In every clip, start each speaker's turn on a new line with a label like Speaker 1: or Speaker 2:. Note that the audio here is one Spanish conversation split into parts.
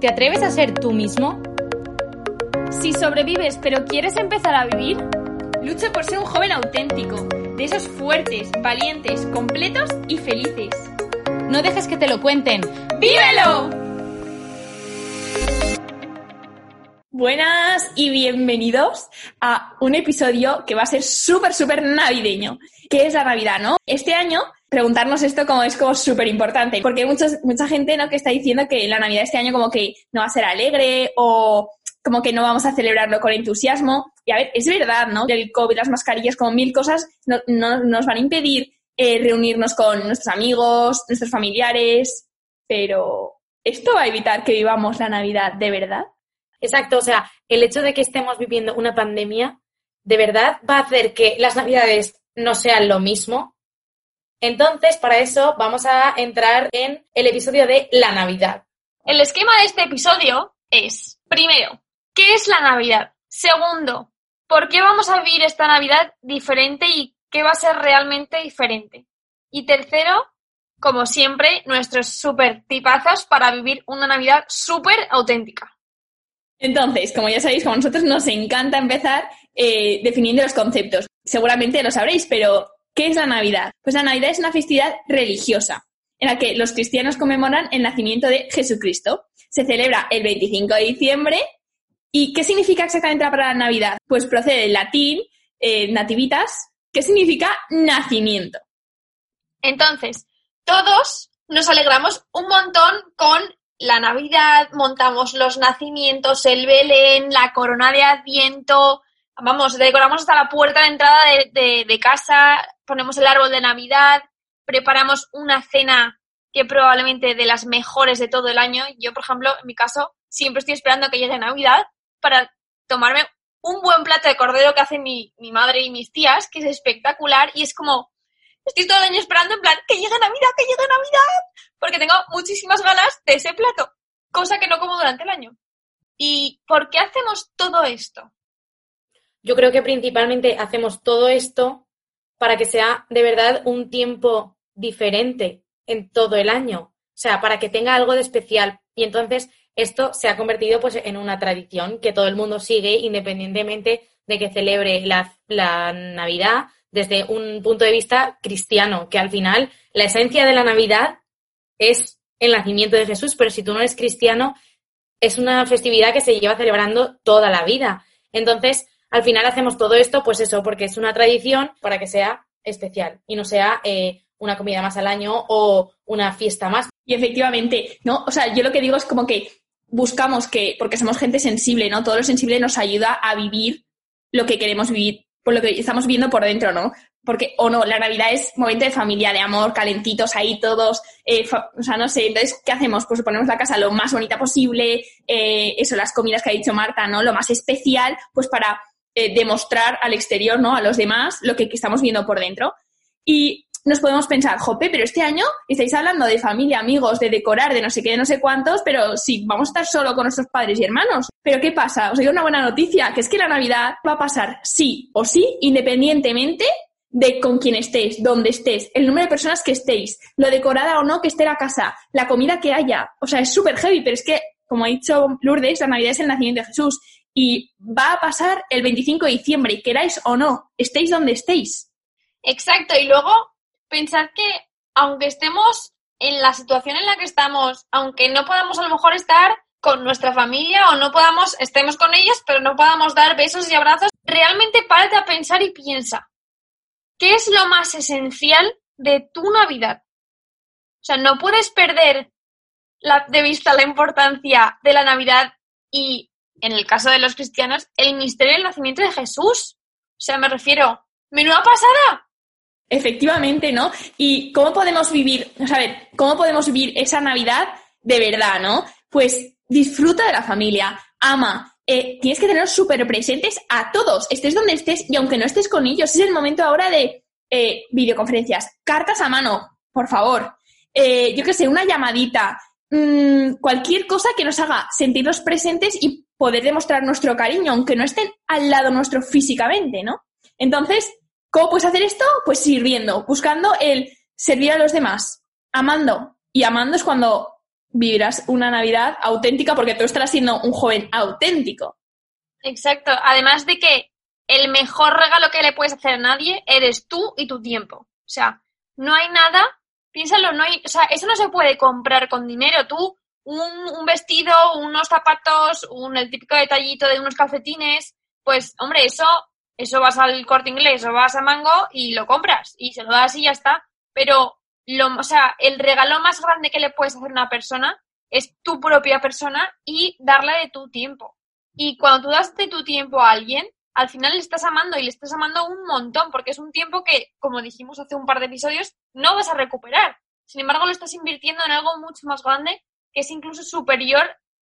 Speaker 1: ¿Te atreves a ser tú mismo?
Speaker 2: Si sobrevives pero quieres empezar a vivir, lucha por ser un joven auténtico, de esos fuertes, valientes, completos y felices.
Speaker 1: No dejes que te lo cuenten.
Speaker 2: ¡Vívelo! Buenas y bienvenidos a un episodio que va a ser súper, súper navideño, que es la Navidad, ¿no? Este año preguntarnos esto como es como súper importante, porque hay muchos, mucha gente ¿no? que está diciendo que la Navidad este año como que no va a ser alegre o como que no vamos a celebrarlo con entusiasmo. Y a ver, es verdad, ¿no? El COVID, las mascarillas, como mil cosas no, nos van a impedir eh, reunirnos con nuestros amigos, nuestros familiares, pero ¿esto va a evitar que vivamos la Navidad de verdad?
Speaker 3: Exacto, o sea, el hecho de que estemos viviendo una pandemia, de verdad va a hacer que las Navidades no sean lo mismo. Entonces, para eso vamos a entrar en el episodio de la Navidad.
Speaker 2: El esquema de este episodio es, primero, ¿qué es la Navidad? Segundo, ¿por qué vamos a vivir esta Navidad diferente y qué va a ser realmente diferente? Y tercero, como siempre, nuestros super tipazos para vivir una Navidad súper auténtica. Entonces, como ya sabéis, como a nosotros nos encanta empezar eh, definiendo los conceptos. Seguramente lo sabréis, pero ¿qué es la Navidad? Pues la Navidad es una festividad religiosa en la que los cristianos conmemoran el nacimiento de Jesucristo. Se celebra el 25 de diciembre. ¿Y qué significa exactamente la palabra Navidad? Pues procede del latín eh, nativitas, que significa nacimiento. Entonces, todos nos alegramos un montón con la Navidad, montamos los nacimientos, el Belén, la corona de Adviento, vamos, decoramos hasta la puerta de entrada de, casa, ponemos el árbol de Navidad, preparamos una cena que probablemente de las mejores de todo el año. Yo, por ejemplo, en mi caso, siempre estoy esperando que llegue Navidad para tomarme un buen plato de cordero que hacen mi, mi madre y mis tías, que es espectacular y es como Estoy todo el año esperando en plan, que llegue Navidad, que llegue Navidad, porque tengo muchísimas ganas de ese plato, cosa que no como durante el año. ¿Y por qué hacemos todo esto?
Speaker 3: Yo creo que principalmente hacemos todo esto para que sea de verdad un tiempo diferente en todo el año. O sea, para que tenga algo de especial. Y entonces esto se ha convertido pues en una tradición que todo el mundo sigue independientemente de que celebre la, la Navidad desde un punto de vista cristiano, que al final la esencia de la Navidad es el nacimiento de Jesús, pero si tú no eres cristiano, es una festividad que se lleva celebrando toda la vida. Entonces, al final hacemos todo esto, pues eso, porque es una tradición para que sea especial y no sea eh, una comida más al año o una fiesta más. Y efectivamente, ¿no? O sea, yo lo que digo es como que buscamos que, porque somos gente sensible, ¿no? Todo lo sensible nos ayuda a vivir lo que queremos vivir por lo que estamos viendo por dentro, ¿no? Porque, o no, la Navidad es momento de familia, de amor, calentitos ahí todos, eh, o sea, no sé, entonces, ¿qué hacemos? Pues ponemos la casa lo más bonita posible, eh, eso, las comidas que ha dicho Marta, ¿no? Lo más especial, pues para eh, demostrar al exterior, ¿no? A los demás lo que, estamos viendo por dentro. Y nos podemos pensar, jope, pero este año estáis hablando de familia, amigos, de decorar, de no sé qué, de no sé cuántos, pero sí, vamos a estar solo con nuestros padres y hermanos. Pero ¿qué pasa? Os doy una buena noticia, que es que la Navidad va a pasar sí o sí, independientemente de con quién estéis, dónde estés, el número de personas que estéis, lo decorada o no que esté la casa, la comida que haya. O sea, es súper heavy, pero es que, como ha dicho Lourdes, la Navidad es el nacimiento de Jesús y va a pasar el 25 de diciembre, queráis o no, estéis donde estéis. Exacto, y luego pensar que aunque estemos en la situación en la que estamos, aunque no podamos a lo mejor estar con nuestra familia o no podamos, estemos con ellos, pero no podamos dar besos y abrazos, realmente párate a pensar y piensa, ¿qué es lo más esencial de tu Navidad? O sea, no puedes perder de vista la importancia de la Navidad y, en el caso de los cristianos, el misterio del nacimiento de Jesús. O sea, me refiero, menuda pasada, Efectivamente, ¿no? Y cómo podemos vivir, cómo podemos vivir esa Navidad de verdad, ¿no? Pues disfruta de la familia, ama, eh, tienes que tener súper presentes a todos, estés donde estés y aunque no estés con ellos, es el momento ahora de eh, videoconferencias, cartas a mano, por favor, eh, yo qué sé, una llamadita, mmm, cualquier cosa que nos haga sentirnos presentes y poder demostrar nuestro cariño, aunque no estén al lado nuestro físicamente, ¿no? Entonces, ¿Cómo puedes hacer esto? Pues sirviendo, buscando el servir a los demás, amando. Y amando es cuando vivirás una Navidad auténtica porque tú estarás siendo un joven auténtico.
Speaker 2: Exacto. Además de que el mejor regalo que le puedes hacer a nadie eres tú y tu tiempo. O sea, no hay nada, piénsalo, no hay, o sea, eso no se puede comprar con dinero. Tú, un, un vestido, unos zapatos, un, el típico detallito de unos calcetines, pues, hombre, eso, eso vas al corte inglés o vas a Mango y lo compras y se lo das y ya está. Pero, lo, o sea, el regalo más grande que le puedes hacer a una persona es tu propia persona y darle de tu tiempo. Y cuando tú das de tu tiempo a alguien, al final le estás amando y le estás amando un montón, porque es un tiempo que, como dijimos hace un par de episodios, no vas a recuperar. Sin embargo, lo estás invirtiendo en algo mucho más grande, que es incluso superior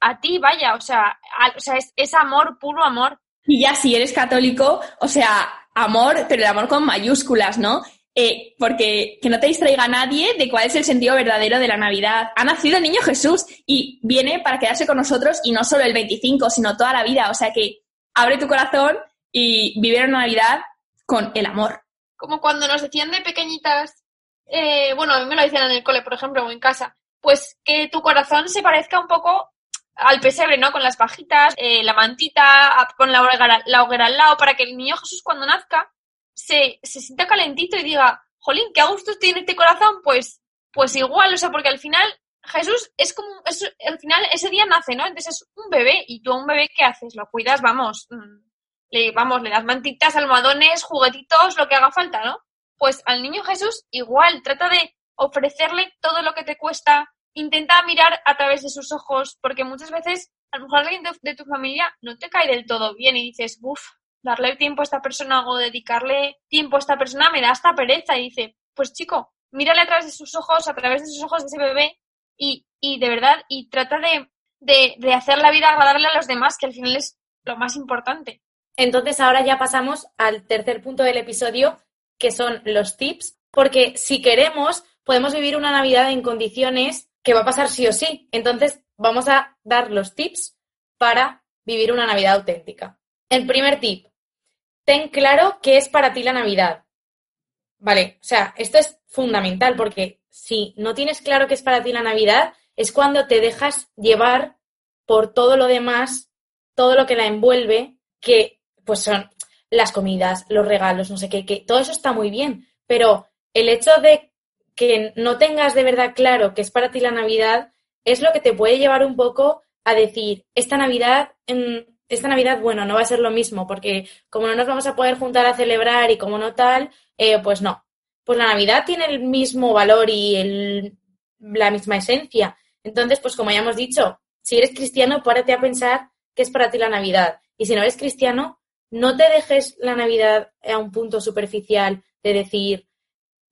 Speaker 2: a ti, vaya, o sea, o sea es, es amor, puro amor.
Speaker 3: Y ya si eres católico, o sea, amor, pero el amor con mayúsculas, ¿no? Eh, porque que no te distraiga nadie de cuál es el sentido verdadero de la Navidad. Ha nacido el niño Jesús y viene para quedarse con nosotros y no solo el 25, sino toda la vida. O sea que abre tu corazón y vive una Navidad con el amor.
Speaker 2: Como cuando nos decían de pequeñitas, eh, bueno, a mí me lo decían en el cole, por ejemplo, o en casa, pues que tu corazón se parezca un poco al pesebre, ¿no? Con las pajitas, eh, la mantita, con la hoguera, la hoguera al lado, para que el niño Jesús cuando nazca se, se sienta calentito y diga, jolín, qué a gusto tiene este corazón, pues, pues igual, o sea, porque al final Jesús es como, es, al final ese día nace, ¿no? Entonces es un bebé y tú a un bebé, ¿qué haces? Lo cuidas, vamos, mm, le, vamos, le das mantitas, almohadones, juguetitos, lo que haga falta, ¿no? Pues al niño Jesús igual, trata de ofrecerle todo lo que te cuesta, intenta mirar a través de sus ojos, porque muchas veces a lo mejor alguien de, tu familia no te cae del todo bien y dices, uff, darle tiempo a esta persona o dedicarle tiempo a esta persona me da esta pereza y dice, pues chico, mírale a través de sus ojos, a través de sus ojos de ese bebé y, y de verdad, y trata de, de, de hacer la vida agradable a los demás, que al final es lo más importante.
Speaker 4: Entonces ahora ya pasamos al tercer punto del episodio, que son los tips, porque si queremos, podemos vivir una Navidad en condiciones que va a pasar sí o sí. Entonces vamos a dar los tips para vivir una Navidad auténtica. El primer tip, ten claro qué es para ti la Navidad. Vale, o sea, esto es fundamental porque si no tienes claro qué es para ti la Navidad, es cuando te dejas llevar por todo lo demás, todo lo que la envuelve, que pues son las comidas, los regalos, no sé qué, que todo eso está muy bien, pero el hecho de que no tengas de verdad claro qué es para ti la Navidad es lo que te puede llevar un poco a decir, esta Navidad esta Navidad, bueno, no va a ser lo mismo, porque como no nos vamos a poder juntar a celebrar y como no tal, eh, pues no. Pues la Navidad tiene el mismo valor y el, la misma esencia. Entonces, pues como ya hemos dicho, si eres cristiano, párate a pensar qué es para ti la Navidad. Y si no eres cristiano, no te dejes la Navidad a un punto superficial de decir,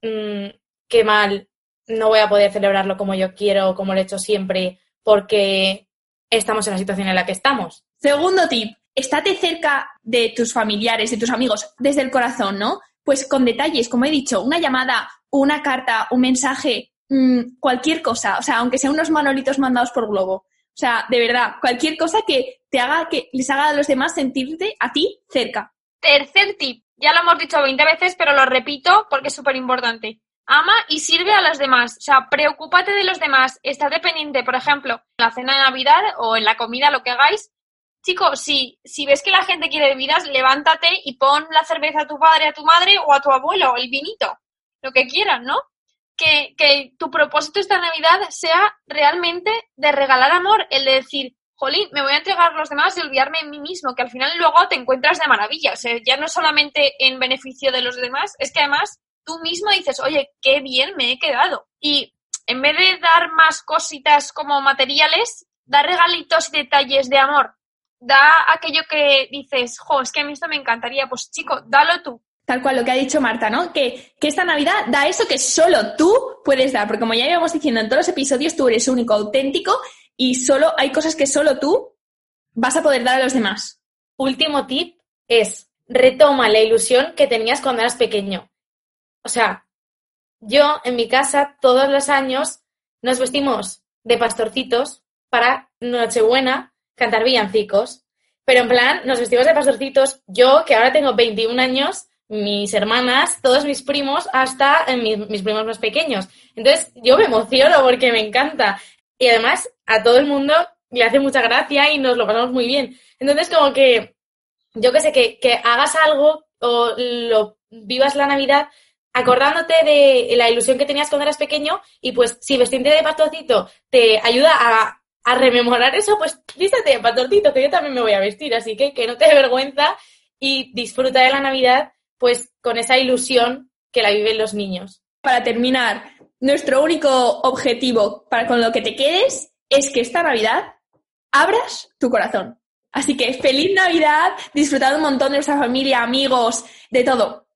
Speaker 4: mmm, qué mal, no voy a poder celebrarlo como yo quiero, como lo he hecho siempre, porque estamos en la situación en la que estamos.
Speaker 3: Segundo tip, estate cerca de tus familiares, de tus amigos, desde el corazón, ¿no? Pues con detalles, como he dicho, una llamada, una carta, un mensaje, mmm, cualquier cosa, o sea, aunque sean unos manolitos mandados por globo. O sea, de verdad, cualquier cosa que te haga, que les haga a los demás sentirte a ti cerca.
Speaker 2: Tercer tip, ya lo hemos dicho 20 veces, pero lo repito porque es súper importante. Ama y sirve a los demás. O sea, preocúpate de los demás. Está dependiente, por ejemplo, en la cena de Navidad o en la comida, lo que hagáis, Chicos, si, si ves que la gente quiere bebidas, levántate y pon la cerveza a tu padre, a tu madre o a tu abuelo, el vinito, lo que quieras, ¿no? Que, tu propósito esta Navidad sea realmente de regalar amor, el de decir, jolín, me voy a entregar a los demás y olvidarme de mí mismo, que al final luego te encuentras de maravilla. O sea, ya no solamente en beneficio de los demás, es que además tú mismo dices, oye, qué bien me he quedado. Y en vez de dar más cositas como materiales, dar regalitos y detalles de amor da aquello que dices, jo, es que a mí esto me encantaría, pues chico, dalo tú.
Speaker 3: Tal cual lo que ha dicho Marta, ¿no? Que, que esta Navidad da eso que solo tú puedes dar, porque como ya íbamos diciendo en todos los episodios, tú eres único, auténtico y solo hay cosas que solo tú vas a poder dar a los demás.
Speaker 4: Último tip es retoma la ilusión que tenías cuando eras pequeño. O sea, yo en mi casa todos los años nos vestimos de pastorcitos para Nochebuena cantar villancicos. Pero en plan, nos vestimos de pastorcitos. Yo, que ahora tengo 21 años, mis hermanas, todos mis primos, hasta mis, primos más pequeños. Entonces, yo me emociono porque me encanta. y además a todo el mundo le hace mucha gracia y nos lo pasamos muy bien. Entonces, como que, yo que sé, que, que hagas algo o lo vivas la Navidad acordándote de la ilusión que tenías cuando eras pequeño y pues si vestirte de pastorcito te ayuda a, rememorar eso, pues vístete de pastorcito, que yo también me voy a vestir, así que que no te dé vergüenza y disfruta de la Navidad pues con esa ilusión que la viven los niños.
Speaker 3: Para terminar, nuestro único objetivo para con lo que te quedes es que esta Navidad abras tu corazón. Así que feliz Navidad, disfrutad un montón de nuestra familia, amigos, de todo.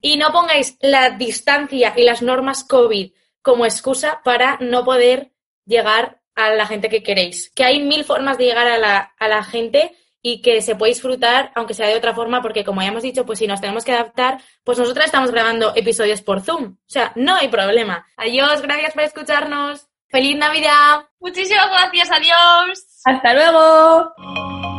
Speaker 4: Y no pongáis la distancia y las normas COVID como excusa para no poder llegar a la gente que queréis. Que hay mil formas de llegar a la, a la gente y que se puede disfrutar, aunque sea de otra forma, porque como ya hemos dicho, pues si nos tenemos que adaptar, pues nosotras estamos grabando episodios por Zoom. O sea, no hay problema. Adiós, gracias por escucharnos. ¡Feliz Navidad!
Speaker 2: Muchísimas gracias, adiós.
Speaker 3: Hasta luego.